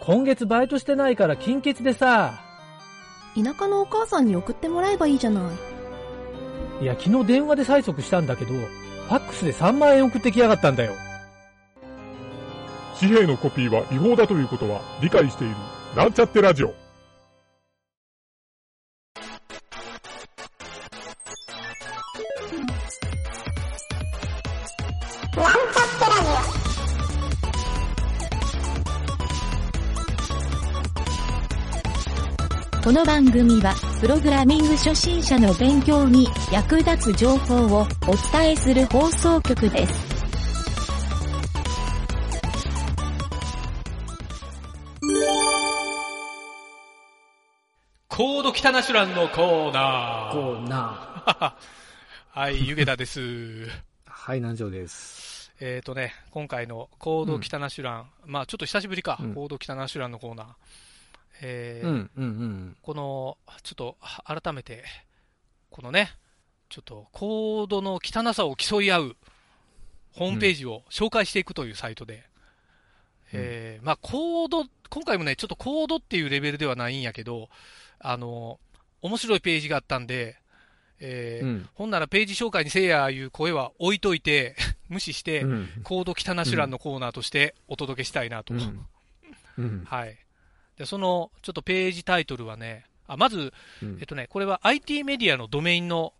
今月バイトしてないから金欠でさ。田舎のお母さんに送ってもらえばいいじゃない。いや、昨日電話で催促したんだけど、ファックスで3万円送ってきやがったんだよ。紙幣のコピーは違法だということは理解している。なんちゃってラジオ。この番組は、プログラミング初心者の勉強に役立つ情報をお伝えする放送局です。コード北ナシュランのコーナー。こうな。はい、ゆげたです。はい、南條です。えっとね、今回のコード北ナシュラン、まあちょっと久しぶりか、うんコード北ナシュランのコーナー。えーうん、うん、うん。この、ちょっと改めて、このね、ちょっとコードの汚さを競い合うホームページを紹介していくというサイトで、えーまあコード、今回もね、ちょっとコードっていうレベルではないんやけど、あの、面白いページがあったんで、えーうんほんならページ紹介にせいやいう声は置いといて、無視して、うんコード汚シュランのコーナーとしてお届けしたいなと。うんうん。はい。で、その、ちょっとページタイトルはね、あ、まず、うんえっとね、これは IT メディアのドメインの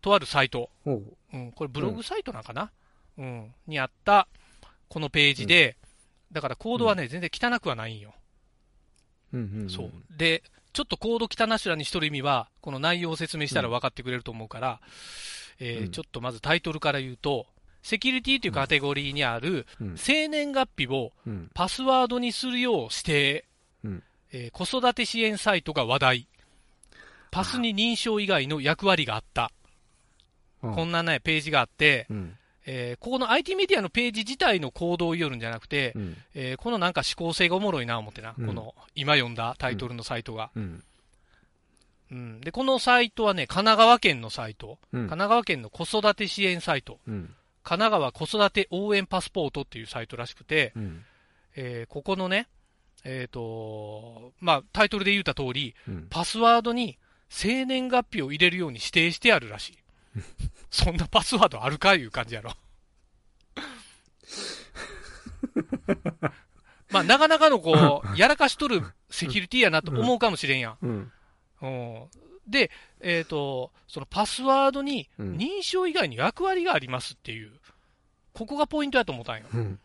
とあるサイト。おううん、これブログサイトなんかな、うん、にあった、このページで、だからコードはね、全然汚くはないんよ。うん、うん。そう。で、ちょっとコード汚しらにしとる意味は、この内容を説明したら分かってくれると思うから、えーうんちょっとまずタイトルから言うと、セキュリティというカテゴリーにあるうん。生年月日をうん。パスワードにするよう指定、うんえー子育て支援サイトが話題。パスに認証以外の役割があった。こんなね、ページがあって、うん。えーここの IT メディアのページ自体の行動を言よるんじゃなくて、うん。えーこのなんか思考性がおもろいな思ってな、うんこの今読んだタイトルのサイトが。うん。うん、で、このサイトはね、神奈川県のサイト、うん神奈川県の子育て支援サイト、うん。神奈川子育て応援パスポートっていうサイトらしくて、うん。えーここのね、えっ、と、まあ、タイトルで言った通り、うん。パスワードに生年月日を入れるように指定してあるらしい。そんなパスワードあるかいう感じやろ。まあ、なかなかのこう、やらかしとるセキュリティやなと思うかもしれんやん。うん。うんで、えっ、と、そのパスワードにうん認証以外に役割がありますっていう、ここがポイントやと思ったんよ。うん。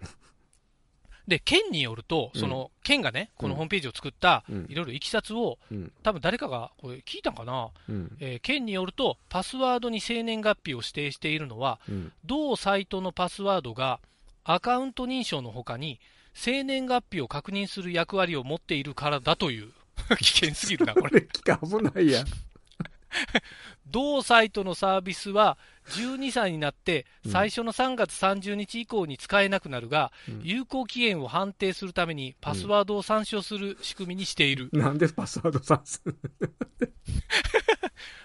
で、県によると、その、県がね、このホームページを作ったうん、いろいろいきさつを、うん。多分誰かが、これ聞いたんかな？うん。えー県によると、パスワードに生年月日を指定しているのは、うん。同サイトのパスワードがアカウント認証の他に、生年月日を確認する役割を持っているからだという、危険すぎるな、こ。れ、危ないやん。同サイトのサービスは、12歳になって、うん最初の3月30日以降に使えなくなるが、うん有効期限を判定するために、パスワードを参照する仕組みにしている。なんでパスワードさす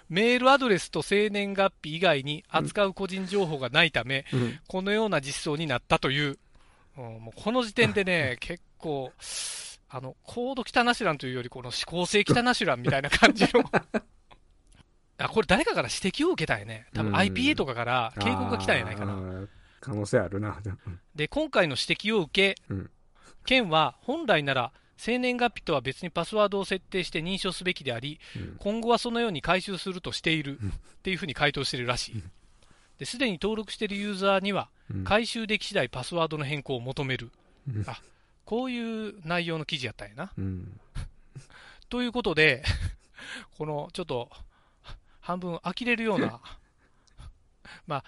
メールアドレスと生年月日以外に扱う個人情報がないため、うん。このような実装になったという、うんもうこの時点でね、結構、あの、コード汚しらんというより、この思考性汚しらんみたいな感じの。あ、これ誰かから指摘を受けたんやね。多分うん IPA とかから警告が来たんやないかな。可能性あるな。で、今回の指摘を受け、うん県は本来なら、生年月日とは別にパスワードを設定して認証すべきであり、うん今後はそのように回収するとしているっていうふうに回答しているらしい。で、すでに登録しているユーザーには、うん回収でき次第パスワードの変更を求める。うんあ、こういう内容の記事やったんやな。うん。ということで、このちょっと半分呆れるような、まあ、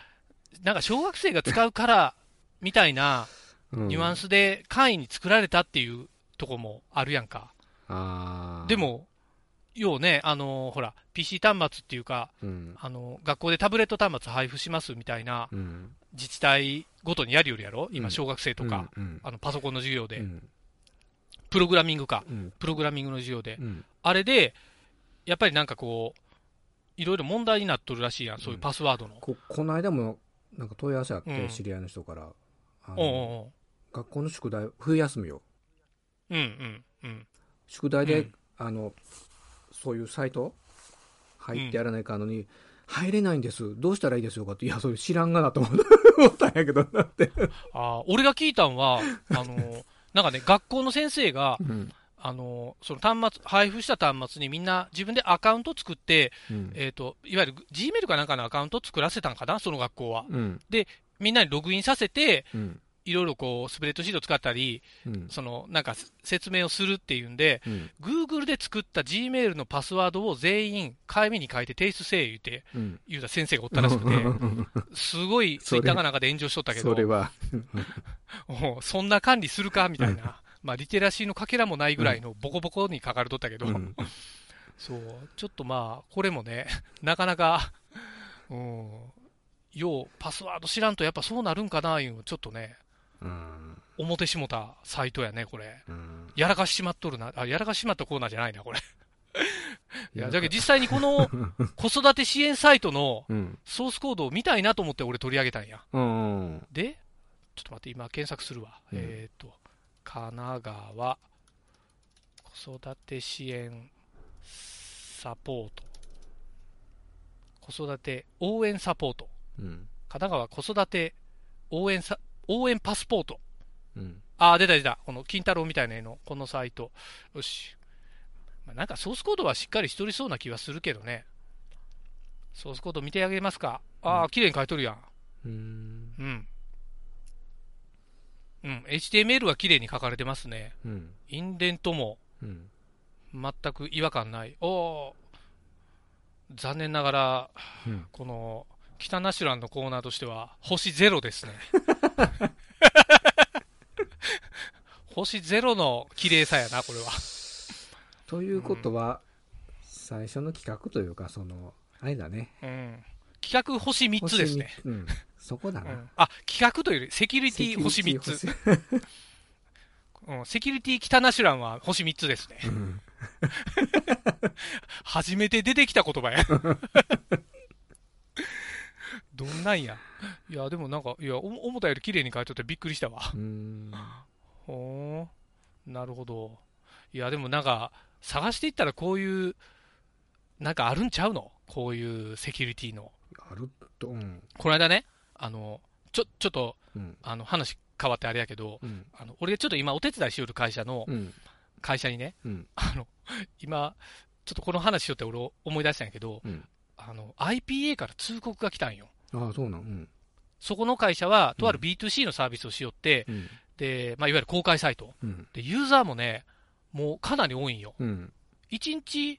なんか小学生が使うからみたいなうんニュアンスで簡易に作られたっていうとこもあるやんか。で、も、ようね、あのほら、PC 端末っていうか、うん。あの学校でタブレット端末配布しますみたいなうん。自治体ごとにやるよりやろ？今、うん小学生とか、うん。あのパソコンの授業で、うん。プログラミングか、うん。プログラミングの授業で、うん。あれで、やっぱりなんかこう、いろいろ問題になっとるらしいやん、そういうパスワードの。こ、この間も、なんか問い合わせあっうんて、知り合いの人から、あの学校の宿題、冬休みを、うんうん。うん。宿題で、うんあの、そういうサイト？入ってやらないかんのに、入れないんです。どうしたらいいですよかって。いや、それ知らんがなと 思ったんやけどなって。ああ、俺が聞いたんは、あの、なんかね、学校の先生が、うん。あの、その端末、配布した端末にみんな自分でアカウント作って、うん。えっ、と、いわゆる Gmail かなんかのアカウント作らせたんかな、その学校は。うん。みんなにログインさせて、うん。いろいろこう、スプレッドシート使ったり、うん。その、なんか説明をするっていうんで、うん。Google で作った Gmail のパスワードを全員、紙に書いて提出せえ言うて、うん。言うた先生がおったらしくて、すごいツイッターかなんかで炎上しとったけど、そ そんな管理するかみたいな。まあ、リテラシーのかけらもないぐらいのボコボコに書かれとったけど、うん。そう、ちょっとまあ、これもね、なかなか、うん、よう、パスワード知らんとやっぱそうなるんかな、いうのちょっとね、うん。表しもたサイトやね、これ。うん。やらかしちまっとるな。あ、やらかしちまったコーナーじゃないな、これ。いや、だけど実際にこの子育て支援サイトのうん。ソースコードを見たいなと思って俺取り上げたんや。うん。で、ちょっと待って、今検索するわ。うんえっ、と、神奈川子育て支援サポート。子育て応援サポート。うん。神奈川子育て応援さ、応援パスポート。うん。あー、出た出た。この金太郎みたいな絵の、このサイト。よし。まあ、なんかソースコードはしっかりしとりそうな気はするけどね。ソースコード見てあげますか。ああ、綺麗に書いとるやん。うん。うん。うん。HTML は綺麗に書かれてますね。うん。インデントもうん。全く違和感ない。おー残念ながら、うんこの、北ナシュランのコーナーとしては、星ゼロですね。星ゼロの綺麗さやな、これは。ということは、最初の企画というか、その、あれだね。うん。企画星3つですね。うん。そこだな。うん、あ、企画というより、セキュリティ星3つ。うん、セキュリティ北ナシュランは星3つですね。うん。初めて出てきた言葉や。どんなんや。いや、でもなんか、いや、お思ったより綺麗に書いとってびっくりしたわ。うん。ほーなるほど。いや、でもなんか、探していったらこういう、なんかあるんちゃうの？こういうセキュリティの。あると、うん。この間ね、あの、ちょ、ちょっと、うん。あの、話変わってあれやけど、うん。あの、俺ちょっと今お手伝いしよる会社の、うん。会社にね、うん。あの、今、ちょっとこの話しよって俺思い出したんやけど、うんあの、IPA から通告が来たんよ。ああ、そうなん。うん。そこの会社は、とあるうん B2C のサービスをしよって、うん。で、まあ、いわゆる公開サイト。うん。で、ユーザーもね、もうかなり多いんよ。うん。1日、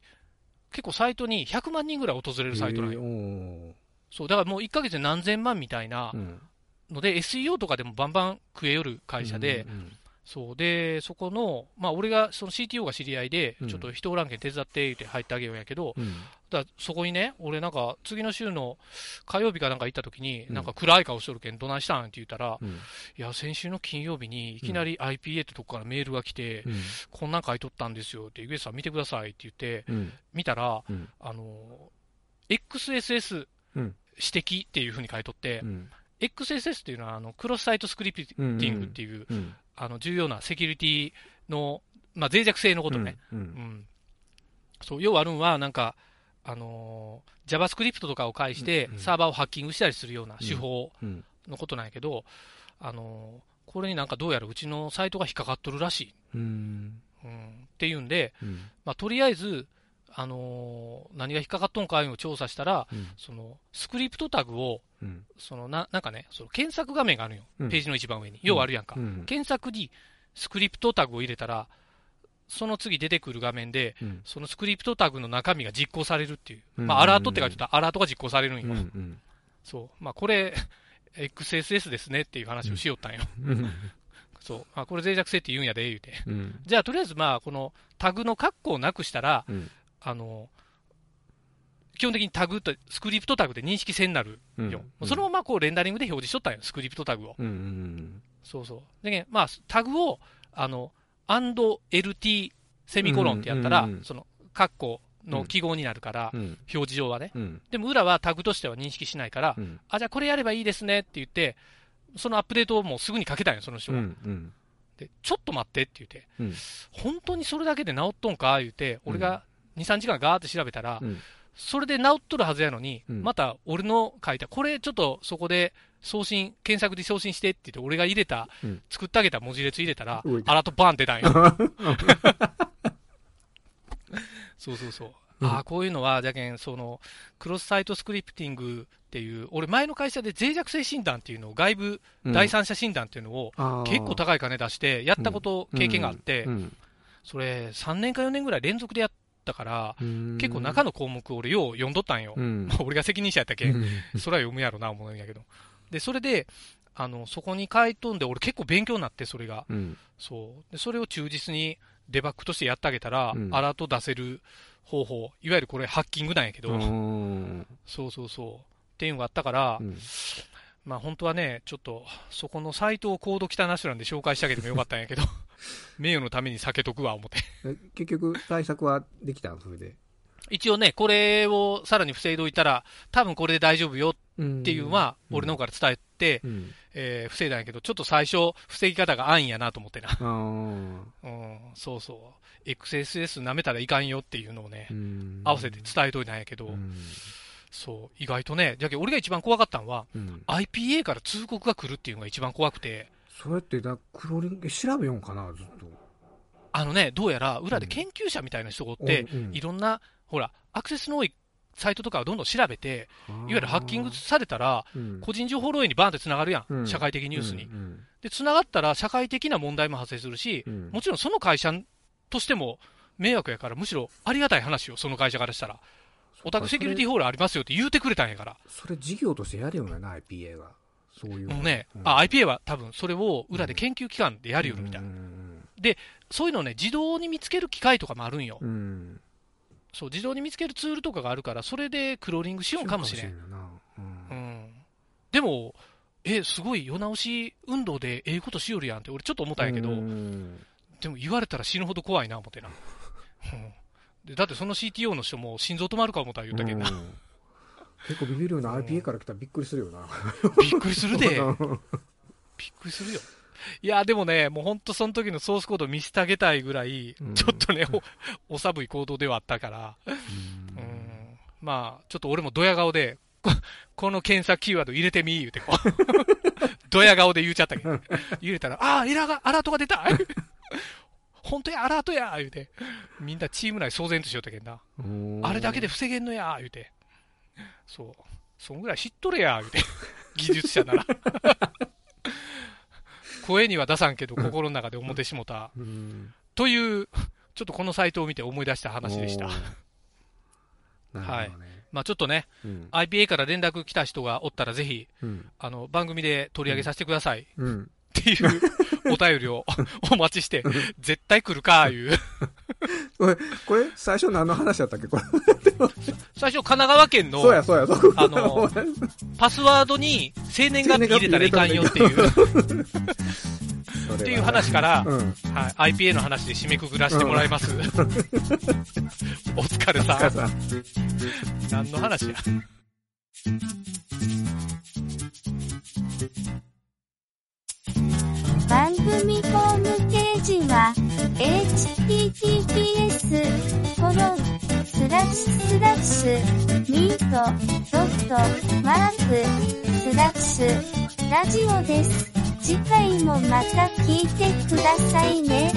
結構サイトに100万人ぐらい訪れるサイトなんよ。そう、だからもう1ヶ月で何千万みたいなうん。ので、SEO とかでもバンバン食えよる会社で、うん。そう、で、そこの、まあ、俺が、その CTO が知り合いでう、んちょっと人おらんけん手伝って、言って入ってあげようんやけど、うん。だそこにね、俺なんか、次の週の火曜日かなんか行った時に、うんなんか暗い顔しとるけん、どないしたんって言ったら、うん。いや、先週の金曜日にいきなり IPA ってとこからメールが来て、うん。こんなん書いとったんですよって、ゆげさん見てくださいって言って、うん。見たら、うん。あの、XSS うん指摘っていうふうに書いとって、うん。XSS っていうのは、あの、クロスサイトスクリプティングっていう、うん。あの、重要なセキュリティの、まあ、脆弱性のことね。う。うんん。そう、要はあるんは、なんか、あのー JavaScript とかを介してうんう、んサーバーをハッキングしたりするような手法うん。のことなんやけど、あのーこれになんかどうやらうちのサイトが引っかかっとるらしい。うん。うん。っていうんで、うん。まあ、とりあえず、あのー何が引っかかっとんかいうのを調査したら、うん。その、スクリプトタグを、うん。そのな、なんかね、その検索画面があるんよ。うんページの一番上に。要はあるやんか。うん。検索にスクリプトタグを入れたら、その次出てくる画面で、うん。そのスクリプトタグの中身が実行されるっていう。うんまあ、アラートって書いてたら、アラートが実行されるんよ。うん。そう。まあ、これ、XSS ですねっていう話をしよったんよ。うん。そう。まあ、これ脆弱性って言うんやで、言うて。うん。じゃあ、とりあえず、まあ、このタグの括弧をなくしたら、うん。あの、基本的にタグと、スクリプトタグで認識せんなるうんよ。そのままこうレンダリングで表示しとったんよ、スクリプトタグを。うん。うん。そうそう。でね、まあ、タグを、あの、&lt セミコロンってやったら、うんうんうんその、括弧の記号になるから、うん。表示上はね。うん。でも裏はタグとしては認識しないから、うん。あ、じゃあこれやればいいですねって言って、そのアップデートをもうすぐにかけたんよ、その人うが。ん。で、ちょっと待ってって言って、うん本当にそれだけで治っとんか言うて、俺が2、3時間ガーって調べたら、うん。それで治っとるはずやのに、うん。また俺の書いた、これちょっとそこで送信、検索で送信してって言って、俺が入れた、うん。作ってあげた文字列入れたら動い、た。アラートバーン出たんよ。そうそうそう。うん。ああ、こういうのは、じゃけん、その、クロスサイトスクリプティングっていう、俺前の会社で脆弱性診断っていうのを、外部第三者診断っていうのを、結構高い金出して、やったこと、経験があって、うん。それ、3年か4年ぐらい連続でやったから、うん結構中の項目俺よう読んどったんよ。うんまあ 俺が責任者やったけ？ん、うんそれは読むやろな、思うんやけど。で、それで、あの、そこに書いとんで、俺結構勉強になって、それが。うんそう。で、それを忠実にデバッグとしてやってあげたら、うんアラート出せる方法、いわゆるこれハッキングなんやけど、うんそうそうそう。っていうのがあったから、うんまあ本当はね、ちょっと、そこのサイトをコード汚しなんで紹介してあげてもよかったんやけど、名誉のために避けとくわ、思って。え 結局対策はできたんそれで。一応ね、これをさらに防いでおいたら、多分これで大丈夫よっっていうのは、俺の方から伝えて、うん。えー防いだんやけど、ちょっと最初、防ぎ方が安易やなと思ってな。うん、そうそう。XSS 舐めたらいかんよっていうのをね、うん合わせて伝えといたんやけど、うんそう、意外とね、じゃけ俺が一番怖かったのは、うん。IPA から通告が来るっていうのが一番怖くて、それってだ、クローリング、調べよんかな、ずっと。あのね、どうやら裏で研究者みたいな人がおって、うんうんいろんな、ほら、アクセスの多いサイトとかをどんどん調べて、いわゆるハッキングされたら、うん個人情報漏洩にバーンって繋がるやん、うん社会的ニュースに。うんで、繋がったら社会的な問題も発生するし、うんもちろんその会社としても迷惑やから、むしろありがたい話よ、その会社からしたら。お宅セキュリティホールありますよって言うてくれたんやから。それ事業としてやるよな、IPA が。そういうの。もうね、うんあ、IPA は多分それを裏で研究機関でやるよみたいな。うんそういうのをね、自動に見つける機械とかもあるんよ。うん。そう、自動に見つけるツールとかがあるから、それでクローリングしようかもしれん。でも、え、すごい世直し運動でええことしよるやんって俺ちょっと思ったんやけど、うんでも言われたら死ぬほど怖いな、思ってな。だってその CTO の人も心臓止まるか思ったら言ったけどな。うん結構ビビるよう。な IPA から来たらびっくりするよな。びっくりするで。びっくりするよ。いや、でもね、もう本当その時のソースコード見せてあげたいぐらい、うん。ちょっとね、お、お寒い行動ではあったから、うん、まあ、ちょっと俺もドヤ顔で、ここの検索キーワード入れてみー言うてこう、ドヤ顔で言っちゃったけど、入れたら、ああ、エラーが、アラートが出た。本当や、アラートや言うて、みんなチーム内騒然としよったけんな。うんあれだけで防げんのや言うて。そう。そんぐらい知っとれや言うて。技術者なら。声には出さんけど、心の中で思ってしもた。うんという、ちょっとこのサイトを見て思い出した話でしたお。ーなるほどね。まあちょっとね、うん。IPA から連絡来た人がおったらぜひ、うん。あの、番組で取り上げさせてください。うん。っていうお便りを お待ちして、絶対来るか、いう。これ、これ、最初何の話だったっけ？これ。最初、神奈川県のそうや、そうや、そうあの パスワードに生年月日入れたらいかんよっていう、っていう話から、うん。はい、IPA の話で締めくくらせてもらいます。お疲れさん。さ何の話や。番組ホームページは https コロンスラッシュスラッシュミートドットマークスラッシュラジオです。次回もまた聞いてくださいね。